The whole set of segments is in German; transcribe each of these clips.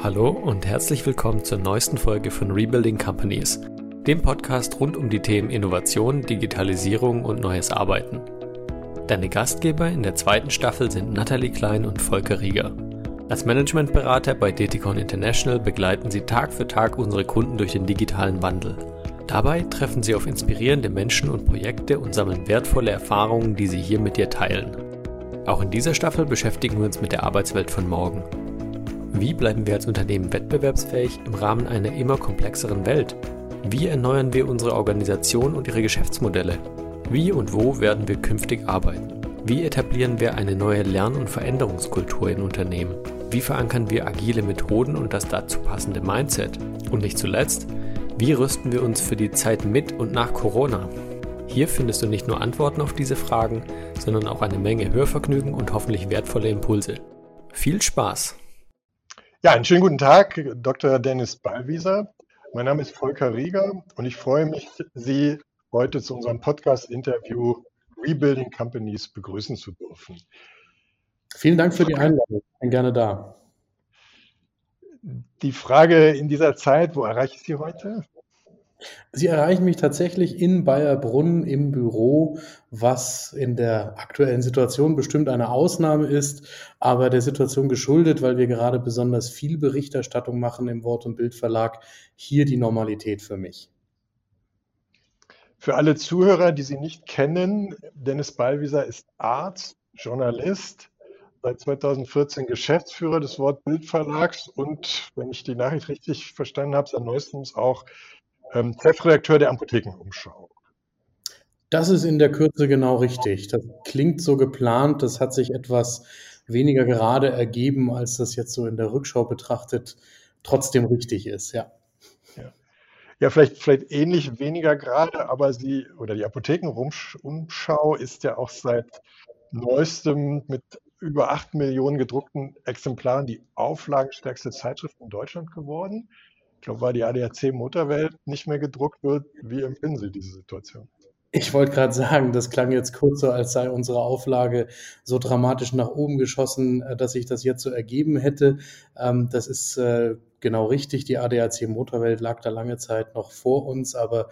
Hallo und herzlich willkommen zur neuesten Folge von Rebuilding Companies, dem Podcast rund um die Themen Innovation, Digitalisierung und neues Arbeiten. Deine Gastgeber in der zweiten Staffel sind Nathalie Klein und Volker Rieger. Als Managementberater bei Deticon International begleiten sie Tag für Tag unsere Kunden durch den digitalen Wandel. Dabei treffen sie auf inspirierende Menschen und Projekte und sammeln wertvolle Erfahrungen, die sie hier mit dir teilen. Auch in dieser Staffel beschäftigen wir uns mit der Arbeitswelt von morgen. Wie bleiben wir als Unternehmen wettbewerbsfähig im Rahmen einer immer komplexeren Welt? Wie erneuern wir unsere Organisation und ihre Geschäftsmodelle? Wie und wo werden wir künftig arbeiten? Wie etablieren wir eine neue Lern- und Veränderungskultur in Unternehmen? Wie verankern wir agile Methoden und das dazu passende Mindset? Und nicht zuletzt, wie rüsten wir uns für die Zeit mit und nach Corona? Hier findest du nicht nur Antworten auf diese Fragen, sondern auch eine Menge Hörvergnügen und hoffentlich wertvolle Impulse. Viel Spaß! Ja, einen schönen guten Tag, Dr. Dennis Ballwieser. Mein Name ist Volker Rieger und ich freue mich, Sie heute zu unserem Podcast-Interview Rebuilding Companies begrüßen zu dürfen. Vielen Dank für die Einladung. Ich bin gerne da. Die Frage in dieser Zeit, wo erreiche ich Sie heute? Sie erreichen mich tatsächlich in Bayerbrunn im Büro, was in der aktuellen Situation bestimmt eine Ausnahme ist, aber der Situation geschuldet, weil wir gerade besonders viel Berichterstattung machen im Wort- und Bildverlag, hier die Normalität für mich. Für alle Zuhörer, die Sie nicht kennen, Dennis Ballwieser ist Arzt, Journalist, seit 2014 Geschäftsführer des Wort Bildverlags und, wenn ich die Nachricht richtig verstanden habe, seit neuestens auch ähm, Chefredakteur der Apothekenumschau. Das ist in der Kürze genau richtig. Das klingt so geplant, das hat sich etwas weniger gerade ergeben, als das jetzt so in der Rückschau betrachtet trotzdem richtig ist, ja. Ja, ja vielleicht, vielleicht ähnlich weniger gerade, aber sie oder die Apothekenumschau ist ja auch seit neuestem mit über acht Millionen gedruckten Exemplaren die auflagenstärkste Zeitschrift in Deutschland geworden. Ich glaube, weil die ADAC Motorwelt nicht mehr gedruckt wird, wie empfinden Sie diese Situation? Ich wollte gerade sagen, das klang jetzt kurz so, als sei unsere Auflage so dramatisch nach oben geschossen, äh, dass sich das jetzt so ergeben hätte. Ähm, das ist äh, genau richtig. Die ADAC Motorwelt lag da lange Zeit noch vor uns, aber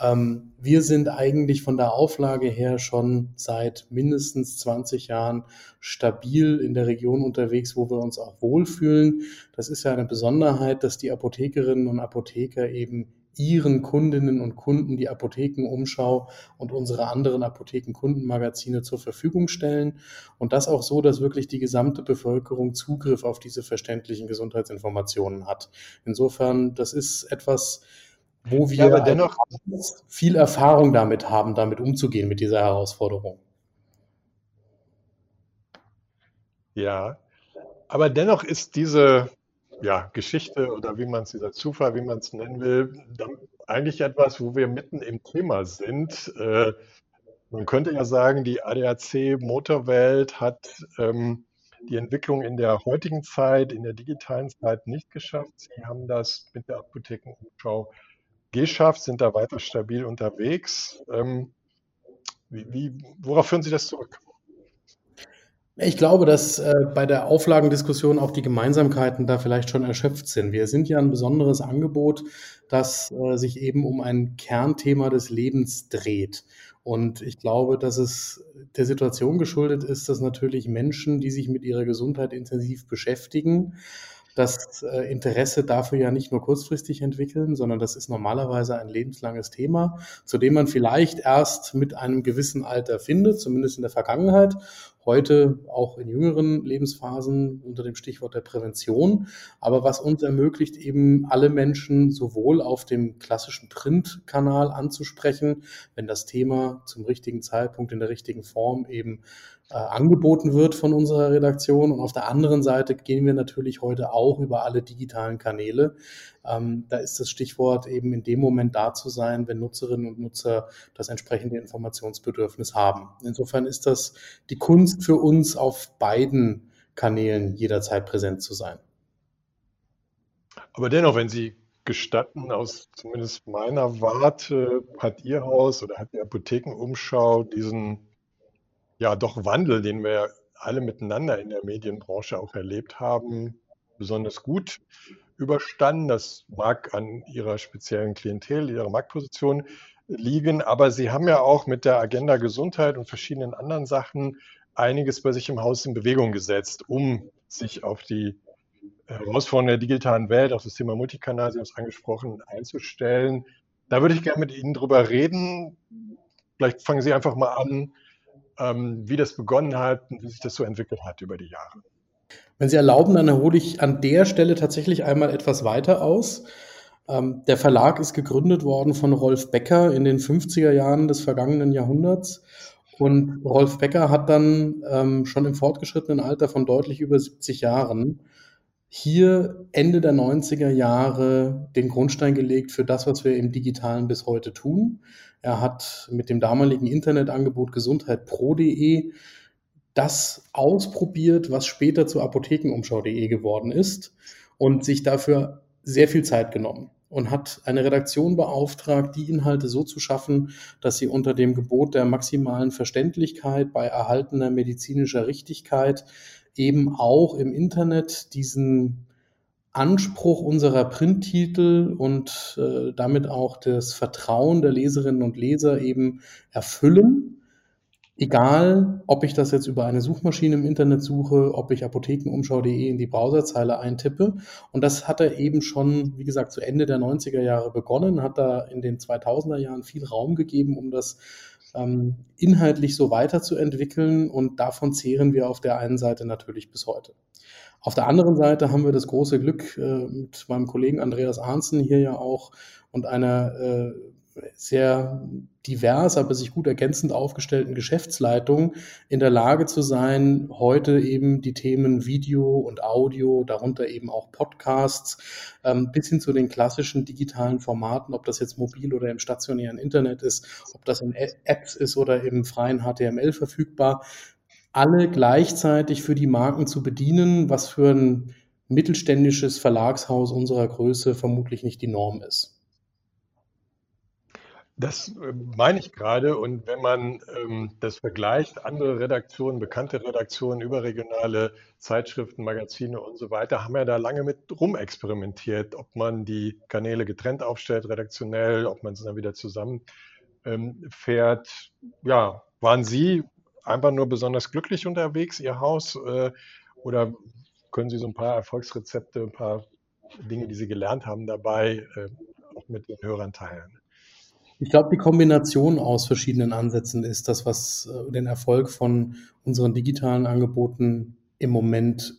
ähm, wir sind eigentlich von der Auflage her schon seit mindestens 20 Jahren stabil in der Region unterwegs, wo wir uns auch wohlfühlen. Das ist ja eine Besonderheit, dass die Apothekerinnen und Apotheker eben ihren Kundinnen und Kunden die Apothekenumschau und unsere anderen Apothekenkundenmagazine zur Verfügung stellen. Und das auch so, dass wirklich die gesamte Bevölkerung Zugriff auf diese verständlichen Gesundheitsinformationen hat. Insofern, das ist etwas, wo wir ja, dennoch viel Erfahrung damit haben, damit umzugehen mit dieser Herausforderung. Ja, aber dennoch ist diese ja, Geschichte oder wie man es, dieser Zufall, wie man es nennen will, eigentlich etwas, wo wir mitten im Thema sind. Äh, man könnte ja sagen, die ADAC Motorwelt hat ähm, die Entwicklung in der heutigen Zeit, in der digitalen Zeit nicht geschafft. Sie haben das mit der Apothekenumschau geschafft, sind da weiter stabil unterwegs. Ähm, wie, wie, worauf führen Sie das zurück? Ich glaube, dass äh, bei der Auflagendiskussion auch die Gemeinsamkeiten da vielleicht schon erschöpft sind. Wir sind ja ein besonderes Angebot, das äh, sich eben um ein Kernthema des Lebens dreht. Und ich glaube, dass es der Situation geschuldet ist, dass natürlich Menschen, die sich mit ihrer Gesundheit intensiv beschäftigen, das äh, Interesse dafür ja nicht nur kurzfristig entwickeln, sondern das ist normalerweise ein lebenslanges Thema, zu dem man vielleicht erst mit einem gewissen Alter findet, zumindest in der Vergangenheit. Heute auch in jüngeren Lebensphasen unter dem Stichwort der Prävention. Aber was uns ermöglicht, eben alle Menschen sowohl auf dem klassischen Printkanal anzusprechen, wenn das Thema zum richtigen Zeitpunkt in der richtigen Form eben äh, angeboten wird von unserer Redaktion. Und auf der anderen Seite gehen wir natürlich heute auch über alle digitalen Kanäle. Ähm, da ist das Stichwort eben in dem Moment da zu sein, wenn Nutzerinnen und Nutzer das entsprechende Informationsbedürfnis haben. Insofern ist das die Kunst für uns auf beiden Kanälen jederzeit präsent zu sein. Aber dennoch, wenn Sie gestatten, aus zumindest meiner Warte hat Ihr Haus oder hat die Apothekenumschau diesen ja doch Wandel, den wir alle miteinander in der Medienbranche auch erlebt haben, besonders gut überstanden. Das mag an ihrer speziellen Klientel, ihrer Marktposition liegen, aber sie haben ja auch mit der Agenda Gesundheit und verschiedenen anderen Sachen einiges bei sich im Haus in Bewegung gesetzt, um sich auf die Herausforderungen der digitalen Welt, auch das Thema Multikanal, Sie haben es angesprochen, einzustellen. Da würde ich gerne mit Ihnen drüber reden. Vielleicht fangen Sie einfach mal an, wie das begonnen hat und wie sich das so entwickelt hat über die Jahre. Wenn Sie erlauben, dann hole ich an der Stelle tatsächlich einmal etwas weiter aus. Ähm, der Verlag ist gegründet worden von Rolf Becker in den 50er Jahren des vergangenen Jahrhunderts. Und Rolf Becker hat dann ähm, schon im fortgeschrittenen Alter von deutlich über 70 Jahren hier Ende der 90er Jahre den Grundstein gelegt für das, was wir im Digitalen bis heute tun. Er hat mit dem damaligen Internetangebot gesundheitpro.de das ausprobiert, was später zu apothekenumschau.de geworden ist und sich dafür sehr viel Zeit genommen und hat eine Redaktion beauftragt, die Inhalte so zu schaffen, dass sie unter dem Gebot der maximalen Verständlichkeit bei erhaltener medizinischer Richtigkeit eben auch im Internet diesen Anspruch unserer Printtitel und äh, damit auch das Vertrauen der Leserinnen und Leser eben erfüllen Egal, ob ich das jetzt über eine Suchmaschine im Internet suche, ob ich apothekenumschau.de in die Browserzeile eintippe. Und das hat er eben schon, wie gesagt, zu Ende der 90er Jahre begonnen, hat da in den 2000er Jahren viel Raum gegeben, um das ähm, inhaltlich so weiterzuentwickeln. Und davon zehren wir auf der einen Seite natürlich bis heute. Auf der anderen Seite haben wir das große Glück, äh, mit meinem Kollegen Andreas Arnzen hier ja auch und einer äh, sehr divers, aber sich gut ergänzend aufgestellten Geschäftsleitung in der Lage zu sein, heute eben die Themen Video und Audio, darunter eben auch Podcasts, ähm, bis hin zu den klassischen digitalen Formaten, ob das jetzt mobil oder im stationären Internet ist, ob das in Apps ist oder im freien HTML verfügbar, alle gleichzeitig für die Marken zu bedienen, was für ein mittelständisches Verlagshaus unserer Größe vermutlich nicht die Norm ist. Das äh, meine ich gerade. Und wenn man ähm, das vergleicht, andere Redaktionen, bekannte Redaktionen, überregionale Zeitschriften, Magazine und so weiter, haben ja da lange mit rumexperimentiert, ob man die Kanäle getrennt aufstellt, redaktionell, ob man es dann wieder zusammen ähm. Ja, waren Sie einfach nur besonders glücklich unterwegs, Ihr Haus? Äh, oder können Sie so ein paar Erfolgsrezepte, ein paar Dinge, die Sie gelernt haben, dabei äh, auch mit den Hörern teilen? Ich glaube, die Kombination aus verschiedenen Ansätzen ist das, was äh, den Erfolg von unseren digitalen Angeboten im Moment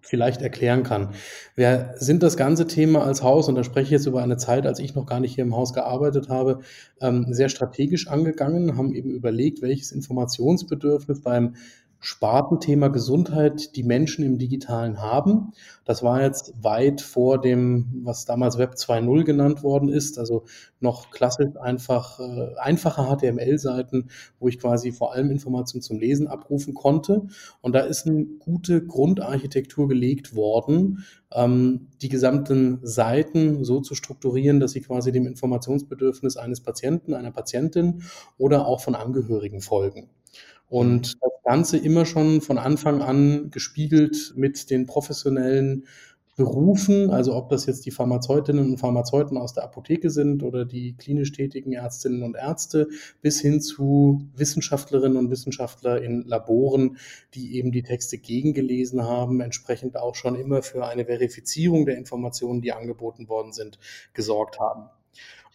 vielleicht erklären kann. Wir sind das ganze Thema als Haus, und da spreche ich jetzt über eine Zeit, als ich noch gar nicht hier im Haus gearbeitet habe, ähm, sehr strategisch angegangen, haben eben überlegt, welches Informationsbedürfnis beim Spartenthema Gesundheit die Menschen im Digitalen haben. Das war jetzt weit vor dem, was damals Web 2.0 genannt worden ist, also noch klassisch einfach äh, einfache HTML-Seiten, wo ich quasi vor allem Informationen zum Lesen abrufen konnte. Und da ist eine gute Grundarchitektur gelegt worden, ähm, die gesamten Seiten so zu strukturieren, dass sie quasi dem Informationsbedürfnis eines Patienten, einer Patientin oder auch von Angehörigen folgen. Und das Ganze immer schon von Anfang an gespiegelt mit den professionellen Berufen, also ob das jetzt die Pharmazeutinnen und Pharmazeuten aus der Apotheke sind oder die klinisch tätigen Ärztinnen und Ärzte, bis hin zu Wissenschaftlerinnen und Wissenschaftler in Laboren, die eben die Texte gegengelesen haben, entsprechend auch schon immer für eine Verifizierung der Informationen, die angeboten worden sind, gesorgt haben.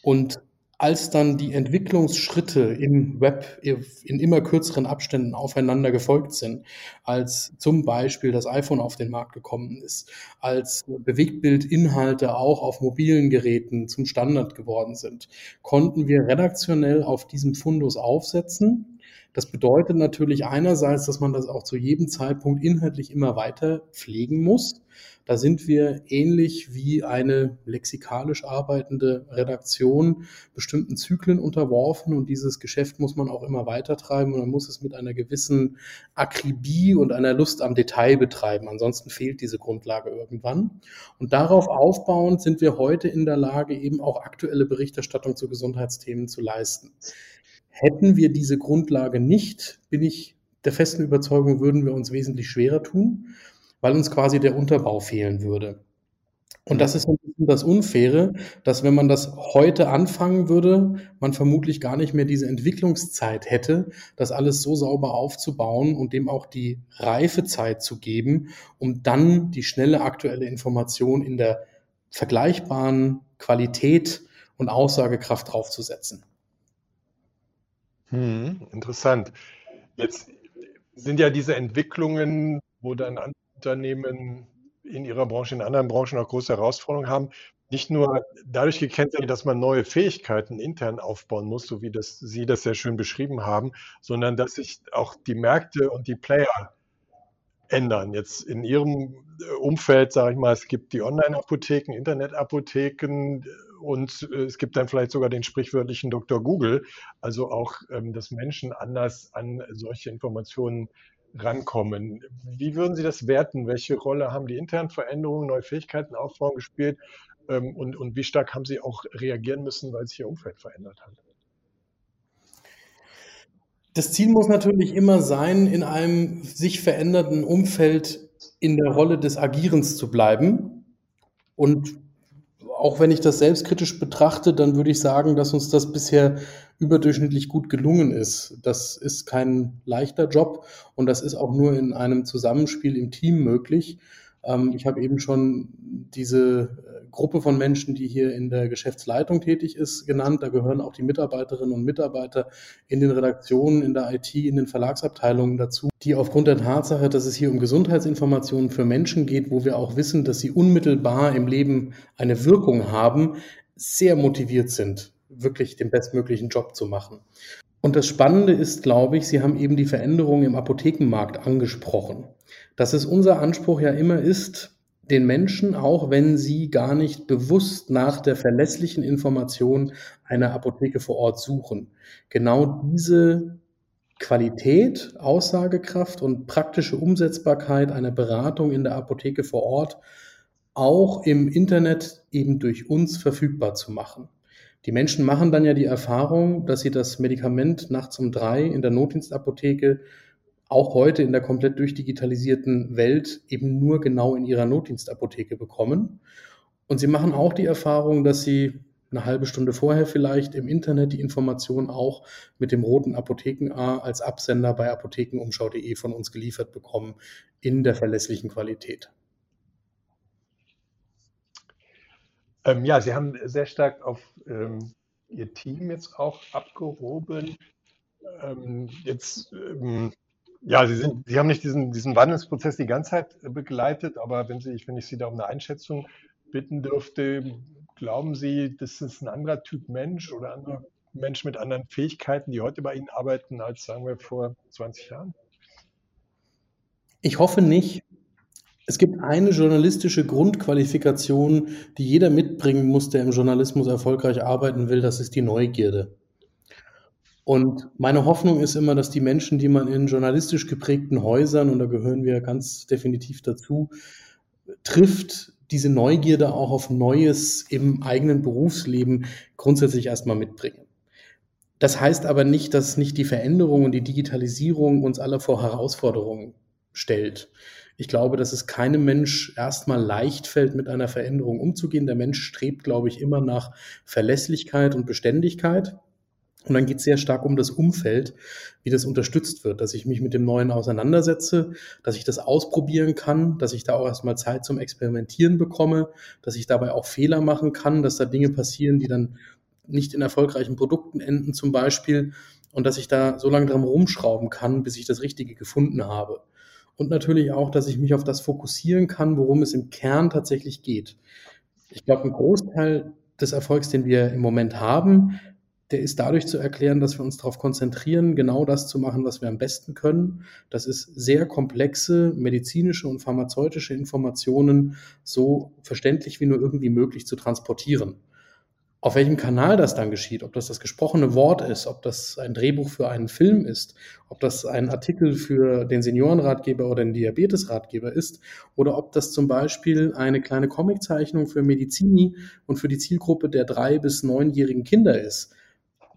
Und als dann die Entwicklungsschritte im Web in immer kürzeren Abständen aufeinander gefolgt sind, als zum Beispiel das iPhone auf den Markt gekommen ist, als Bewegtbildinhalte auch auf mobilen Geräten zum Standard geworden sind, konnten wir redaktionell auf diesem Fundus aufsetzen. Das bedeutet natürlich einerseits, dass man das auch zu jedem Zeitpunkt inhaltlich immer weiter pflegen muss da sind wir ähnlich wie eine lexikalisch arbeitende Redaktion bestimmten Zyklen unterworfen und dieses Geschäft muss man auch immer weitertreiben und man muss es mit einer gewissen Akribie und einer Lust am Detail betreiben. Ansonsten fehlt diese Grundlage irgendwann. Und darauf aufbauend sind wir heute in der Lage, eben auch aktuelle Berichterstattung zu Gesundheitsthemen zu leisten. Hätten wir diese Grundlage nicht, bin ich der festen Überzeugung, würden wir uns wesentlich schwerer tun. weil uns quasi der Unterbau fehlen würde. Und das ist ein bisschen das Unfaire, dass wenn man das heute anfangen würde, man vermutlich gar nicht mehr diese Entwicklungszeit hätte, das alles so sauber aufzubauen und dem auch die Reifezeit zu geben, um dann die schnelle aktuelle Information in der vergleichbaren Qualität und Aussagekraft draufzusetzen. Hm, interessant. Jetzt sind ja diese Entwicklungen, wo dann Unternehmen in ihrer Branche, in anderen Branchen auch große Herausforderungen haben, nicht nur dadurch gekennzeichnet, dass man neue Fähigkeiten intern aufbauen muss, so wie das Sie das sehr schön beschrieben haben, sondern dass sich auch die Märkte und die Player ändern. Jetzt in Ihrem Umfeld, sage ich mal, es gibt die Online-Apotheken, Internet-Apotheken und es gibt dann vielleicht sogar den sprichwörtlichen Dr. Google, also auch, ähm, dass Menschen anders an solche Informationen rankommen. Wie würden Sie das werten? Welche Rolle haben die internen Veränderungen, neue Fähigkeiten aufbauen gespielt? Ähm, und, und wie stark haben Sie auch reagieren müssen, weil sich Ihr Umfeld verändert hat? Das Ziel muss natürlich immer sein, in einem sich verändernden Umfeld in der Rolle des Agierens zu bleiben. Und auch wenn ich das selbstkritisch betrachte, dann würde ich sagen, dass uns das bisher überdurchschnittlich gut gelungen ist. Das ist kein leichter Job und das ist auch nur in einem Zusammenspiel im Team möglich. Ähm, ich habe eben schon diese äh, Gruppe von Menschen, die hier in der Geschäftsleitung tätig ist, genannt. Da gehören auch die Mitarbeiterinnen und Mitarbeiter in den Redaktionen, in der IT, in den Verlagsabteilungen dazu, die aufgrund der Tatsache, dass es hier um Gesundheitsinformationen für Menschen geht, wo wir auch wissen, dass sie unmittelbar im Leben eine Wirkung haben, sehr motiviert sind, wirklich den bestmöglichen Job zu machen. Und das Spannende ist, glaube ich, Sie haben eben die Veränderungen im Apothekenmarkt angesprochen. Dass es unser Anspruch ja immer ist, den Menschen, auch wenn sie gar nicht bewusst nach der verlässlichen Information einer Apotheke vor Ort suchen, genau diese Qualität, Aussagekraft und praktische Umsetzbarkeit einer Beratung in der Apotheke vor Ort auch im Internet eben durch uns verfügbar zu machen. Die Menschen machen dann ja die Erfahrung, dass sie das Medikament nachts um drei in der Notdienstapotheke auch heute in der komplett durchdigitalisierten Welt eben nur genau in ihrer Notdienstapotheke bekommen. Und sie machen auch die Erfahrung, dass sie eine halbe Stunde vorher vielleicht im Internet die Information auch mit dem roten Apotheken A als Absender bei apothekenumschau.de von uns geliefert bekommen in der verlässlichen Qualität. Ähm, ja, Sie haben sehr stark auf ähm, Ihr Team jetzt auch abgehoben. Ähm, jetzt, ähm, ja, Sie, sind, Sie haben nicht diesen, diesen Wandelsprozess die ganze Zeit begleitet, aber wenn, Sie, wenn ich Sie da um eine Einschätzung bitten dürfte, glauben Sie, das ist ein anderer Typ Mensch oder anderer Mensch mit anderen Fähigkeiten, die heute bei Ihnen arbeiten, als sagen wir vor 20 Jahren? Ich hoffe nicht. Es gibt eine journalistische Grundqualifikation, die jeder mitbringen muss, der im Journalismus erfolgreich arbeiten will, das ist die Neugierde. Und meine Hoffnung ist immer, dass die Menschen, die man in journalistisch geprägten Häusern, und da gehören wir ganz definitiv dazu, trifft, diese Neugierde auch auf Neues im eigenen Berufsleben grundsätzlich erstmal mitbringen. Das heißt aber nicht, dass nicht die Veränderung und die Digitalisierung uns alle vor Herausforderungen stellt. Ich glaube, dass es keinem Mensch erstmal leicht fällt, mit einer Veränderung umzugehen. Der Mensch strebt, glaube ich, immer nach Verlässlichkeit und Beständigkeit. Und dann geht es sehr stark um das Umfeld, wie das unterstützt wird, dass ich mich mit dem Neuen auseinandersetze, dass ich das ausprobieren kann, dass ich da auch erstmal Zeit zum Experimentieren bekomme, dass ich dabei auch Fehler machen kann, dass da Dinge passieren, die dann nicht in erfolgreichen Produkten enden zum Beispiel und dass ich da so lange dran rumschrauben kann, bis ich das Richtige gefunden habe und natürlich auch, dass ich mich auf das fokussieren kann, worum es im Kern tatsächlich geht. Ich glaube, ein Großteil des Erfolgs, den wir im Moment haben, der ist dadurch zu erklären, dass wir uns darauf konzentrieren, genau das zu machen, was wir am besten können. Das ist sehr komplexe medizinische und pharmazeutische Informationen so verständlich wie nur irgendwie möglich zu transportieren. Auf welchem Kanal das dann geschieht, ob das das gesprochene Wort ist, ob das ein Drehbuch für einen Film ist, ob das ein Artikel für den Seniorenratgeber oder den Diabetesratgeber ist, oder ob das zum Beispiel eine kleine Comiczeichnung für Medizini und für die Zielgruppe der drei bis neunjährigen Kinder ist.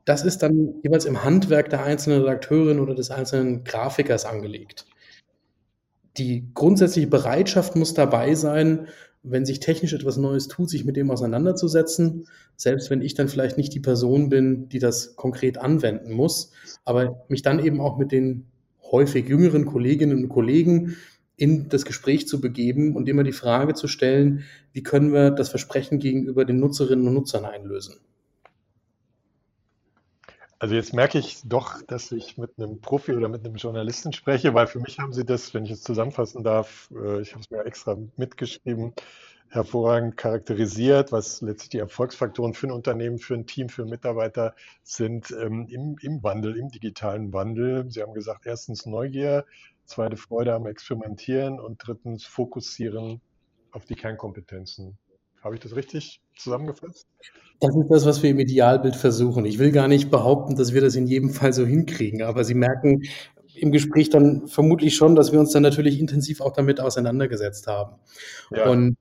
Das ist dann jeweils im Handwerk der einzelnen Redakteurin oder des einzelnen Grafikers angelegt die grundsätzliche Bereitschaft muss dabei sein, wenn sich technisch etwas Neues tut, sich mit dem auseinanderzusetzen, selbst wenn ich dann vielleicht nicht die Person bin, die das konkret anwenden muss, aber mich dann eben auch mit den häufig jüngeren Kolleginnen und Kollegen in das Gespräch zu begeben und immer die Frage zu stellen, wie können wir das Versprechen gegenüber den Nutzerinnen und Nutzern einlösen. Also jetzt merke ich doch, dass ich mit einem Profi oder mit einem Journalisten spreche, weil für mich haben Sie das, wenn ich es zusammenfassen darf, äh, ich habe es mir extra mitgeschrieben, hervorragend charakterisiert, was letztlich die Erfolgsfaktoren für ein Unternehmen, für ein Team, für Mitarbeiter sind ähm, im, im Wandel, im digitalen Wandel. Sie haben gesagt, erstens Neugier, zweite Freude am Experimentieren und drittens Fokussieren auf die Kernkompetenzen. Habe ich das richtig zusammengefasst? Das ist das, was wir im Idealbild versuchen. Ich will gar nicht behaupten, dass wir das in jedem Fall so hinkriegen, aber Sie merken im Gespräch dann vermutlich schon, dass wir uns dann natürlich intensiv auch damit auseinandergesetzt haben. Ja. Und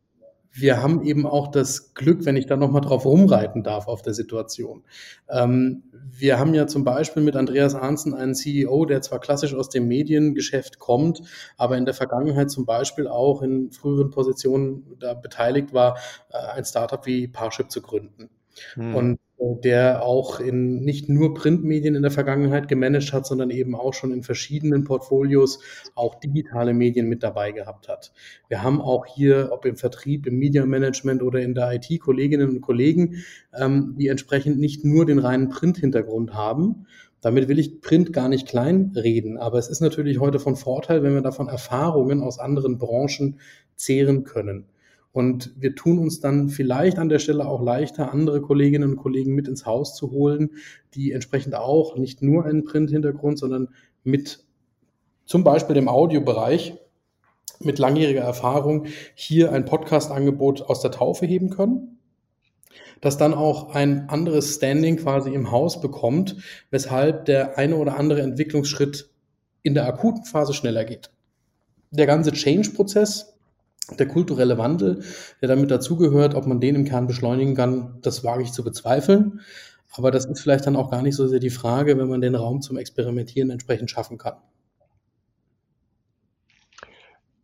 wir haben eben auch das Glück, wenn ich da nochmal drauf rumreiten darf auf der Situation. Ähm, wir haben ja zum Beispiel mit Andreas Arnzen einen CEO, der zwar klassisch aus dem Mediengeschäft kommt, aber in der Vergangenheit zum Beispiel auch in früheren Positionen da beteiligt war, äh, ein Startup wie Parship zu gründen. Hm. Und der auch in nicht nur Printmedien in der Vergangenheit gemanagt hat, sondern eben auch schon in verschiedenen Portfolios auch digitale Medien mit dabei gehabt hat. Wir haben auch hier, ob im Vertrieb, im Media Management oder in der IT, Kolleginnen und Kollegen, ähm, die entsprechend nicht nur den reinen Print-Hintergrund haben. Damit will ich Print gar nicht kleinreden, aber es ist natürlich heute von Vorteil, wenn wir davon Erfahrungen aus anderen Branchen zehren können. Und wir tun uns dann vielleicht an der Stelle auch leichter, andere Kolleginnen und Kollegen mit ins Haus zu holen, die entsprechend auch nicht nur einen Print-Hintergrund, sondern mit zum Beispiel dem Audiobereich mit langjähriger Erfahrung hier ein Podcast-Angebot aus der Taufe heben können, das dann auch ein anderes Standing quasi im Haus bekommt, weshalb der eine oder andere Entwicklungsschritt in der akuten Phase schneller geht. Der ganze Change-Prozess, der kulturelle Wandel, der damit dazugehört, ob man den im Kern beschleunigen kann, das wage ich zu bezweifeln. Aber das ist vielleicht dann auch gar nicht so sehr die Frage, wenn man den Raum zum Experimentieren entsprechend schaffen kann.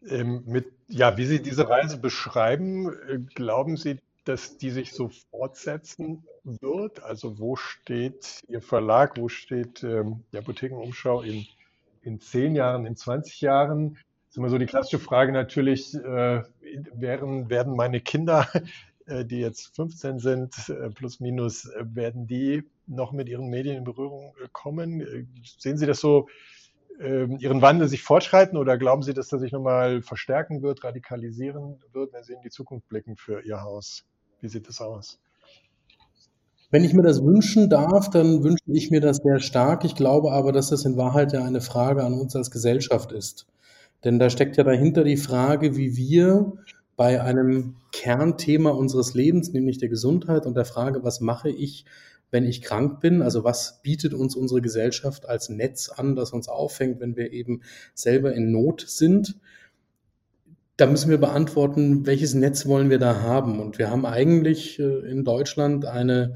Ähm, mit, ja, wie Sie diese Reise beschreiben, äh, glauben Sie, dass die sich so fortsetzen wird? Also wo steht Ihr Verlag, wo steht ähm, die Apothekenumschau in, in zehn Jahren, in 20 Jahren? Ist immer so die klassische Frage natürlich, äh, werden, werden meine Kinder, äh, die jetzt 15 sind, äh, plus minus, äh, werden die noch mit ihren Medien in Berührung äh, kommen? Äh, sehen Sie das so, ähm, Ihren Wandel sich fortschreiten oder glauben Sie, dass er sich nochmal verstärken wird, radikalisieren wird, wenn Sie in die Zukunft blicken für Ihr Haus? Wie sieht das aus? Wenn ich mir das wünschen darf, dann wünsche ich mir das sehr stark. Ich glaube aber, dass das in Wahrheit ja eine Frage an uns als Gesellschaft ist. Denn da steckt ja dahinter die Frage, wie wir bei einem Kernthema unseres Lebens, nämlich der Gesundheit und der Frage, was mache ich, wenn ich krank bin? Also was bietet uns unsere Gesellschaft als Netz an, das uns auffängt, wenn wir eben selber in Not sind? Da müssen wir beantworten, welches Netz wollen wir da haben? Und wir haben eigentlich äh, in Deutschland eine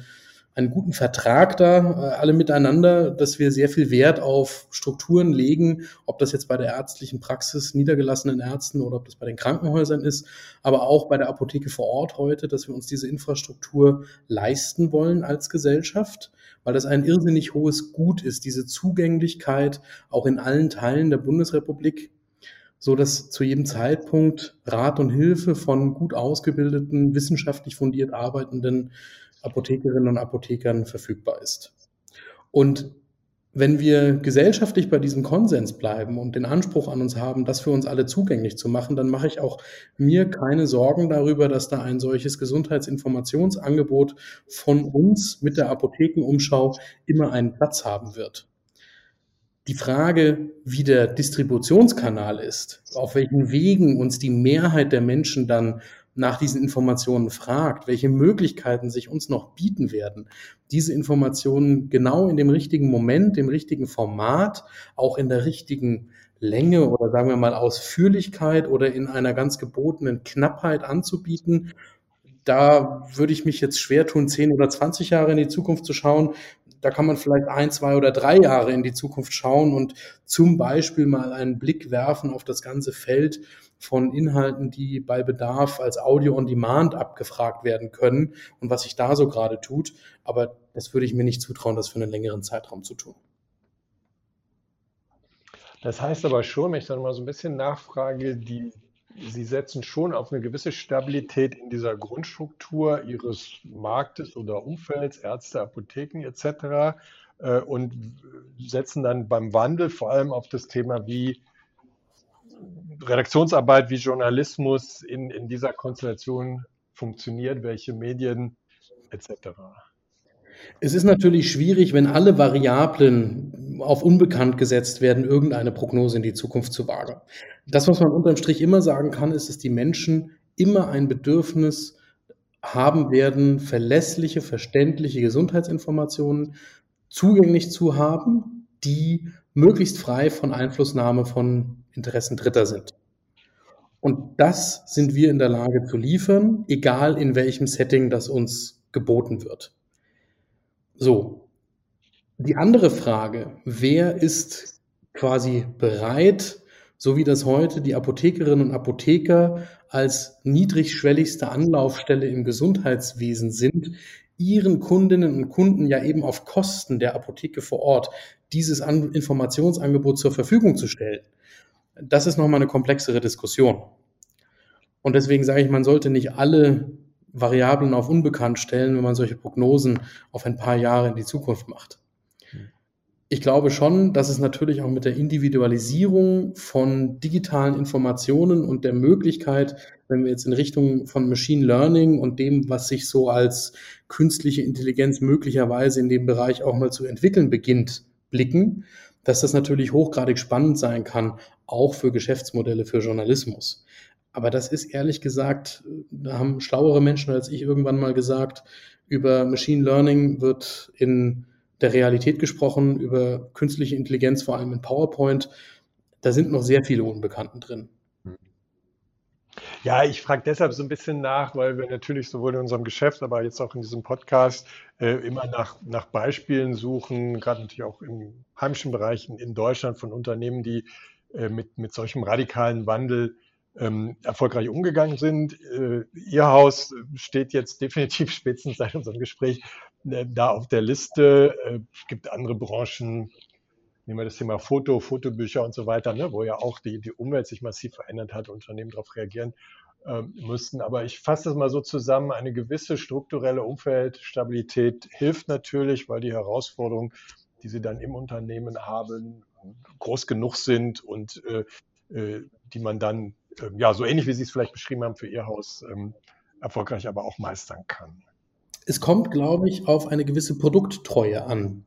einen guten Vertrag da, äh, alle miteinander, dass wir sehr viel Wert auf Strukturen legen, ob das jetzt bei der ärztlichen Praxis niedergelassenen Ärzten oder ob das bei den Krankenhäusern ist, aber auch bei der Apotheke vor Ort heute, dass wir uns diese Infrastruktur leisten wollen als Gesellschaft, weil das ein irrsinnig hohes Gut ist, diese Zugänglichkeit auch in allen Teilen der Bundesrepublik so dass zu jedem Zeitpunkt Rat und Hilfe von gut ausgebildeten, wissenschaftlich fundiert arbeitenden Apothekerinnen und Apothekern verfügbar ist. Und wenn wir gesellschaftlich bei diesem Konsens bleiben und den Anspruch an uns haben, das für uns alle zugänglich zu machen, dann mache ich auch mir keine Sorgen darüber, dass da ein solches Gesundheitsinformationsangebot von uns mit der Apothekenumschau immer einen Platz haben wird. Die Frage, wie der Distributionskanal ist, auf welchen Wegen uns die Mehrheit der Menschen dann nach diesen Informationen fragt, welche Möglichkeiten sich uns noch bieten werden, diese Informationen genau in dem richtigen Moment, dem richtigen Format, auch in der richtigen Länge oder sagen wir mal Ausführlichkeit oder in einer ganz gebotenen Knappheit anzubieten. Da würde ich mich jetzt schwer tun, 10 oder 20 Jahre in die Zukunft zu schauen. da kann man vielleicht ein, zwei oder drei Jahre in die Zukunft schauen und zum Beispiel mal einen Blick werfen auf das ganze Feld von Inhalten, die bei Bedarf als Audio on Demand abgefragt werden können und was sich da so gerade tut. Aber das würde ich mir nicht zutrauen, das für einen längeren Zeitraum zu tun. Das heißt aber schon, wenn ich dann mal so ein bisschen nachfrage, die, Sie setzen schon auf eine gewisse Stabilität in dieser Grundstruktur Ihres Marktes oder Umfelds, Ärzte, Apotheken etc. Äh, und setzen dann beim Wandel vor allem auf das Thema, wie Redaktionsarbeit, wie Journalismus in, in dieser Konstellation funktioniert, welche Medien etc. Es ist natürlich schwierig, wenn alle Variablen auf unbekannt gesetzt werden, irgendeine Prognose in die Zukunft zu wagen. Das, was man unterm Strich immer sagen kann, ist, dass die Menschen immer ein Bedürfnis haben werden, verlässliche, verständliche Gesundheitsinformationen zugänglich zu haben, die möglichst frei von Einflussnahme von Interessen Dritter sind. Und das sind wir in der Lage zu liefern, egal in welchem Setting das uns geboten wird. So, die andere Frage, wer ist quasi bereit, so wie das heute die Apothekerinnen und Apotheker als niedrigschwelligste Anlaufstelle im Gesundheitswesen sind, ihren Kundinnen und Kunden ja eben auf Kosten der Apotheke vor Ort dieses Informationsangebot zur Verfügung zu stellen. Das ist nochmal eine komplexere Diskussion. Und deswegen sage ich, man sollte nicht alle Variablen auf unbekannt stellen, wenn man solche Prognosen auf ein paar Jahre in die Zukunft macht. Ich glaube schon, dass es natürlich auch mit der Individualisierung von digitalen Informationen und der Möglichkeit, wenn wir jetzt in Richtung von Machine Learning und dem, was sich so als künstliche Intelligenz möglicherweise in dem Bereich auch mal zu entwickeln beginnt, blicken, dass das natürlich hochgradig spannend sein kann, auch für Geschäftsmodelle für Journalismus. Aber das ist ehrlich gesagt, da haben schlauere Menschen als ich irgendwann mal gesagt, über Machine Learning wird in der Realität gesprochen, über künstliche Intelligenz, vor allem in PowerPoint. Da sind noch sehr viele Unbekannten drin. Ja, ich frage deshalb so ein bisschen nach, weil wir natürlich sowohl in unserem Geschäft, aber jetzt auch in diesem Podcast äh, immer nach, nach Beispielen suchen, gerade natürlich auch im heimischen Bereich in Deutschland von Unternehmen, die mit, mit solchem radikalen Wandel ähm, erfolgreich umgegangen sind. Äh, Ihr Haus steht jetzt definitiv spätestens seit unserem Gespräch äh, da auf der Liste. Äh, es gibt andere Branchen, nehmen wir das Thema Foto, Fotobücher und so weiter, ne, wo ja auch die, die Umwelt sich massiv verändert hat, Unternehmen darauf reagieren ähm, müssten. Aber ich fasse das mal so zusammen, eine gewisse strukturelle Umfeldstabilität hilft natürlich, weil die Herausforderungen, die sie dann im Unternehmen haben, groß genug sind und äh, äh die man dann ähm, ja, so ähnlich wie Sie es vielleicht beschrieben haben für Ihr Haus, ähm, erfolgreich aber auch meistern kann. Es kommt, glaube ich, auf eine gewisse Produkttreue an.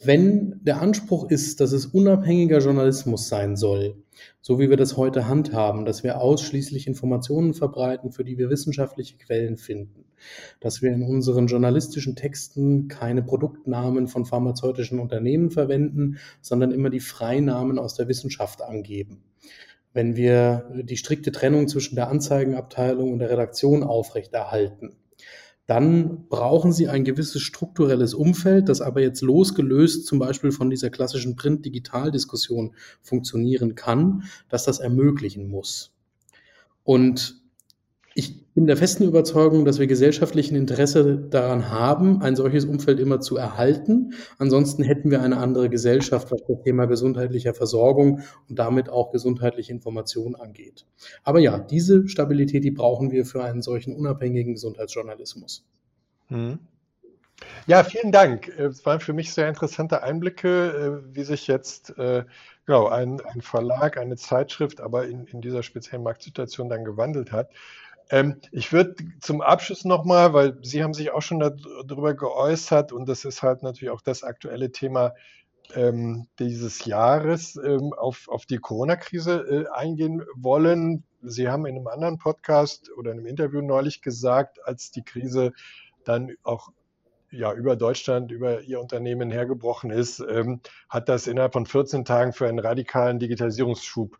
Wenn der Anspruch ist, dass es unabhängiger Journalismus sein soll, so wie wir das heute handhaben, dass wir ausschließlich Informationen verbreiten, für die wir wissenschaftliche Quellen finden, dass wir in unseren journalistischen Texten keine Produktnamen von pharmazeutischen Unternehmen verwenden, sondern immer die Freinamen aus der Wissenschaft angeben, wenn wir die strikte Trennung zwischen der Anzeigenabteilung und der Redaktion aufrechterhalten, dann brauchen Sie ein gewisses strukturelles Umfeld, das aber jetzt losgelöst zum Beispiel von dieser klassischen Print-Digital-Diskussion funktionieren kann, dass das ermöglichen muss. Und ich bin der festen Überzeugung, dass wir gesellschaftlichen Interesse daran haben, ein solches Umfeld immer zu erhalten. Ansonsten hätten wir eine andere Gesellschaft, was das Thema gesundheitlicher Versorgung und damit auch gesundheitliche Information angeht. Aber ja, diese Stabilität, die brauchen wir für einen solchen unabhängigen Gesundheitsjournalismus. Hm. Ja, vielen Dank. Es waren für mich sehr interessante Einblicke, äh, wie sich jetzt äh, genau, ein, ein Verlag, eine Zeitschrift, aber in, in dieser speziellen Marktsituation dann gewandelt hat. Ähm, ich würde zum Abschluss nochmal, weil Sie haben sich auch schon darüber geäußert und das ist halt natürlich auch das aktuelle Thema ähm, dieses Jahres, ähm, auf, auf die Corona-Krise äh, eingehen wollen. Sie haben in einem anderen Podcast oder in einem Interview neulich gesagt, als die Krise dann auch ja, über Deutschland, über Ihr Unternehmen hergebrochen ist, ähm, hat das innerhalb von 14 Tagen für einen radikalen Digitalisierungsschub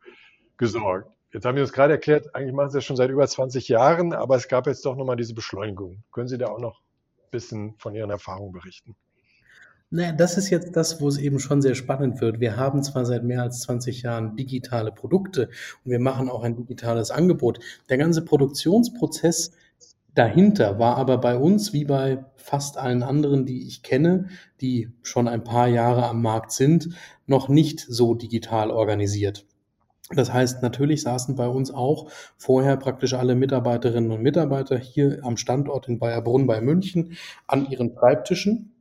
gesorgt. Jetzt haben Sie uns gerade erklärt, eigentlich machen Sie das schon seit über 20 Jahren, aber es gab jetzt doch nochmal diese Beschleunigung. Können Sie da auch noch ein bisschen von Ihren Erfahrungen berichten? Naja, das ist jetzt das, wo es eben schon sehr spannend wird. Wir haben zwar seit mehr als 20 Jahren digitale Produkte und wir machen auch ein digitales Angebot. Der ganze Produktionsprozess dahinter war aber bei uns wie bei fast allen anderen, die ich kenne, die schon ein paar Jahre am Markt sind, noch nicht so digital organisiert. Das heißt, natürlich saßen bei uns auch vorher praktisch alle Mitarbeiterinnen und Mitarbeiter hier am Standort in Bayerbrunn bei München an ihren Schreibtischen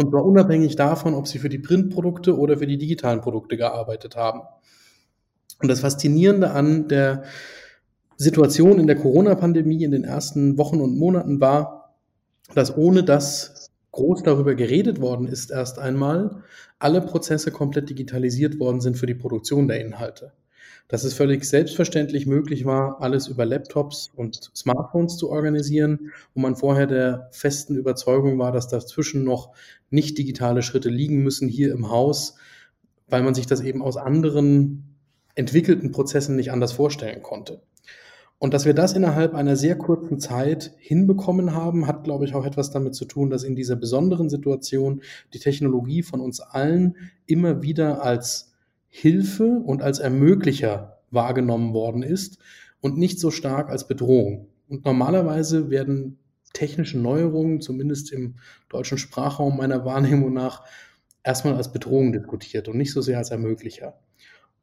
und zwar unabhängig davon, ob sie für die Printprodukte oder für die digitalen Produkte gearbeitet haben. Und das Faszinierende an der Situation in der Corona-Pandemie in den ersten Wochen und Monaten war, dass ohne dass groß darüber geredet worden ist, erst einmal alle Prozesse komplett digitalisiert worden sind für die Produktion der Inhalte dass es völlig selbstverständlich möglich war, alles über Laptops und Smartphones zu organisieren, wo man vorher der festen Überzeugung war, dass dazwischen noch nicht digitale Schritte liegen müssen hier im Haus, weil man sich das eben aus anderen entwickelten Prozessen nicht anders vorstellen konnte. Und dass wir das innerhalb einer sehr kurzen Zeit hinbekommen haben, hat, glaube ich, auch etwas damit zu tun, dass in dieser besonderen Situation die Technologie von uns allen immer wieder als Hilfe und als Ermöglicher wahrgenommen worden ist und nicht so stark als Bedrohung. Und normalerweise werden technische Neuerungen, zumindest im deutschen Sprachraum meiner Wahrnehmung nach, erstmal als Bedrohung diskutiert und nicht so sehr als Ermöglicher.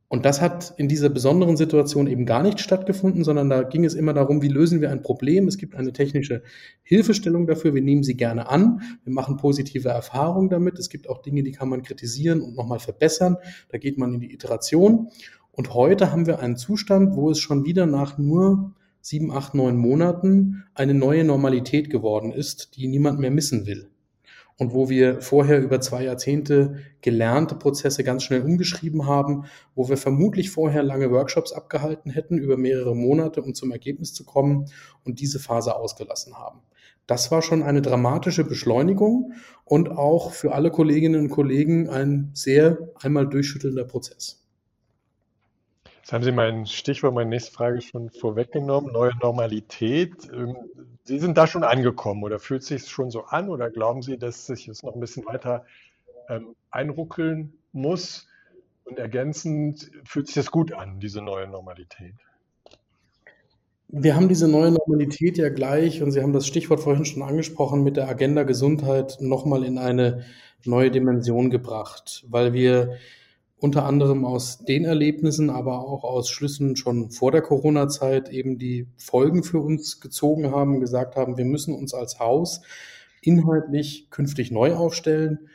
Und das hat in dieser besonderen Situation eben gar nicht stattgefunden, sondern da ging es immer darum, wie lösen wir ein Problem. Es gibt eine technische Hilfestellung dafür, wir nehmen sie gerne an, wir machen positive Erfahrungen damit. Es gibt auch Dinge, die kann man kritisieren und nochmal verbessern. Da geht man in die Iteration. Und heute haben wir einen Zustand, wo es schon wieder nach nur sieben, acht, neun Monaten eine neue Normalität geworden ist, die niemand mehr missen will und wo wir vorher über zwei Jahrzehnte gelernte Prozesse ganz schnell umgeschrieben haben, wo wir vermutlich vorher lange Workshops abgehalten hätten über mehrere Monate, um zum Ergebnis zu kommen und diese Phase ausgelassen haben. Das war schon eine dramatische Beschleunigung und auch für alle Kolleginnen und Kollegen ein sehr einmal durchschüttelnder Prozess. Jetzt haben Sie mein Stichwort, meine nächste Frage schon vorweggenommen, neue Normalität. Ähm, Sie sind da schon angekommen oder fühlt sich schon so an oder glauben Sie, dass sich es noch ein bisschen weiter ähm, einruckeln muss? Und ergänzend fühlt sich das gut an, diese neue Normalität? Wir haben diese neue Normalität ja gleich, und Sie haben das Stichwort vorhin schon angesprochen, mit der Agenda Gesundheit nochmal in eine neue Dimension gebracht, weil wir unter anderem aus den Erlebnissen, aber auch aus Schlüssen schon vor der Corona-Zeit eben die Folgen für uns gezogen haben, gesagt haben, wir müssen uns als Haus inhaltlich künftig neu aufstellen.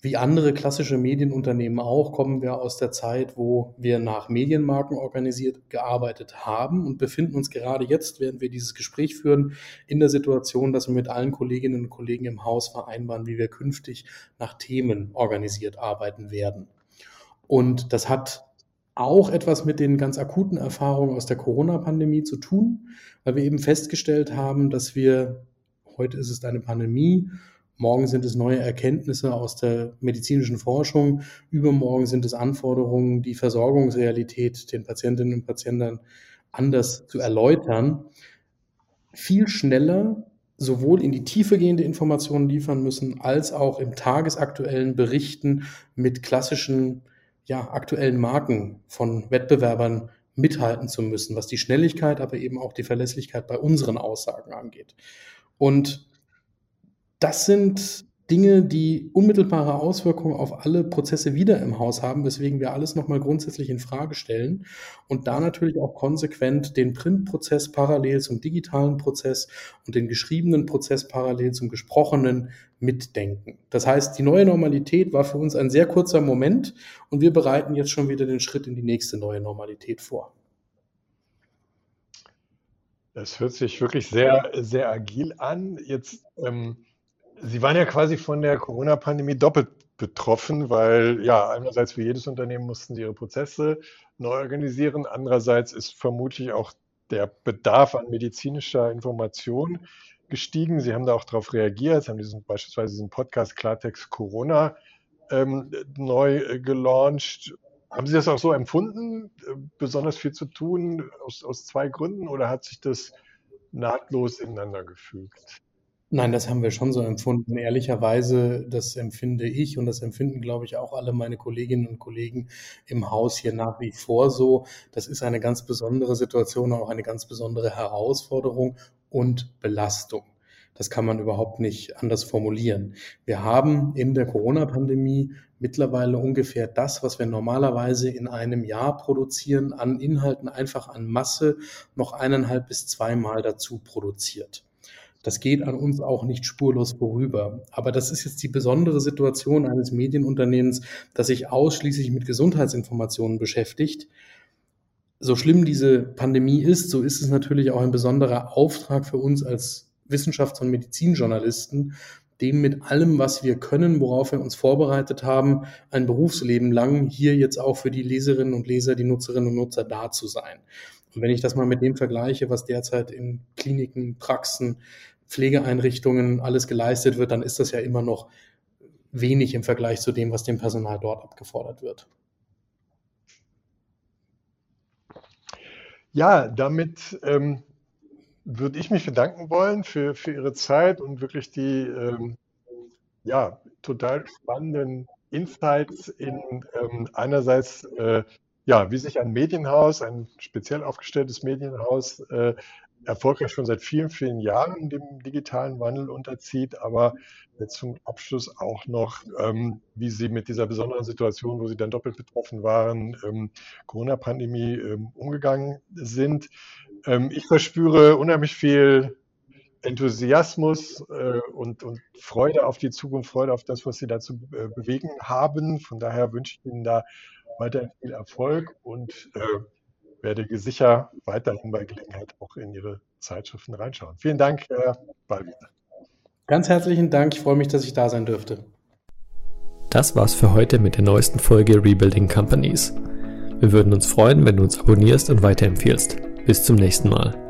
Wie andere klassische Medienunternehmen auch, kommen wir aus der Zeit, wo wir nach Medienmarken organisiert gearbeitet haben und befinden uns gerade jetzt, während wir dieses Gespräch führen, in der Situation, dass wir mit allen Kolleginnen und Kollegen im Haus vereinbaren, wie wir künftig nach Themen organisiert arbeiten werden. Und das hat auch etwas mit den ganz akuten Erfahrungen aus der Corona-Pandemie zu tun, weil wir eben festgestellt haben, dass wir, heute ist es eine Pandemie, morgen sind es neue Erkenntnisse aus der medizinischen Forschung, übermorgen sind es Anforderungen, die Versorgungsrealität den Patientinnen und Patienten anders zu erläutern, viel schneller sowohl in die Tiefe gehende Informationen liefern müssen, als auch im tagesaktuellen Berichten mit klassischen ja, aktuellen Marken von Wettbewerbern mithalten zu müssen, was die Schnelligkeit, aber eben auch die Verlässlichkeit bei unseren Aussagen angeht. Und das sind Dinge, die unmittelbare Auswirkungen auf alle Prozesse wieder im Haus haben, weswegen wir alles nochmal grundsätzlich in Frage stellen und da natürlich auch konsequent den Printprozess parallel zum digitalen Prozess und den geschriebenen Prozess parallel zum gesprochenen mitdenken. Das heißt, die neue Normalität war für uns ein sehr kurzer Moment und wir bereiten jetzt schon wieder den Schritt in die nächste neue Normalität vor. Das hört sich wirklich sehr, sehr agil an. Jetzt ähm Sie waren ja quasi von der Corona-Pandemie doppelt betroffen, weil ja, einerseits wie jedes Unternehmen mussten sie ihre Prozesse neu organisieren, andererseits ist vermutlich auch der Bedarf an medizinischer Information gestiegen. Sie haben da auch darauf reagiert, Sie haben diesen, beispielsweise diesen Podcast Klartext Corona ähm, neu äh, gelauncht. Haben Sie das auch so empfunden, äh, besonders viel zu tun aus, aus zwei Gründen oder hat sich das nahtlos ineinander gefügt? Nein, das haben wir schon so empfunden. Ehrlicherweise, das empfinde ich und das empfinden, glaube ich, auch alle meine Kolleginnen und Kollegen im Haus hier nach wie vor so. Das ist eine ganz besondere Situation, auch eine ganz besondere Herausforderung und Belastung. Das kann man überhaupt nicht anders formulieren. Wir haben in der Corona-Pandemie mittlerweile ungefähr das, was wir normalerweise in einem Jahr produzieren, an Inhalten einfach an Masse noch eineinhalb bis zweimal dazu produziert. Das geht an uns auch nicht spurlos vorüber. Aber das ist jetzt die besondere Situation eines Medienunternehmens, das sich ausschließlich mit Gesundheitsinformationen beschäftigt. So schlimm diese Pandemie ist, so ist es natürlich auch ein besonderer Auftrag für uns als Wissenschafts- und Medizinjournalisten, dem mit allem, was wir können, worauf wir uns vorbereitet haben, ein Berufsleben lang hier jetzt auch für die Leserinnen und Leser, die Nutzerinnen und Nutzer da zu sein. Und wenn ich das mal mit dem vergleiche, was derzeit in Kliniken, Praxen, Pflegeeinrichtungen alles geleistet wird, dann ist das ja immer noch wenig im Vergleich zu dem, was dem Personal dort abgefordert wird. Ja, damit ähm, würde ich mich bedanken wollen für, für Ihre Zeit und wirklich die ähm, ja, total spannenden Insights in ähm, einerseits äh, ja, wie sich ein Medienhaus, ein speziell aufgestelltes Medienhaus, äh, erfolgreich schon seit vielen, vielen Jahren dem digitalen Wandel unterzieht, aber jetzt zum Abschluss auch noch, ähm, wie Sie mit dieser besonderen Situation, wo Sie dann doppelt betroffen waren, ähm, Corona-Pandemie ähm, umgegangen sind. Ähm, ich verspüre unheimlich viel Enthusiasmus äh, und, und, Freude auf die Zukunft, Freude auf das, was Sie dazu äh, bewegen haben. Von daher wünsche ich Ihnen da weiterhin viel Erfolg und äh, werde sicher weiterhin bei Gelegenheit auch in Ihre Zeitschriften reinschauen. Vielen Dank, Herr Ballwieser. Ganz herzlichen Dank. Ich freue mich, dass ich da sein dürfte. Das war's für heute mit der neuesten Folge Rebuilding Companies. Wir würden uns freuen, wenn du uns abonnierst und weiterempfiehlst. Bis zum nächsten Mal.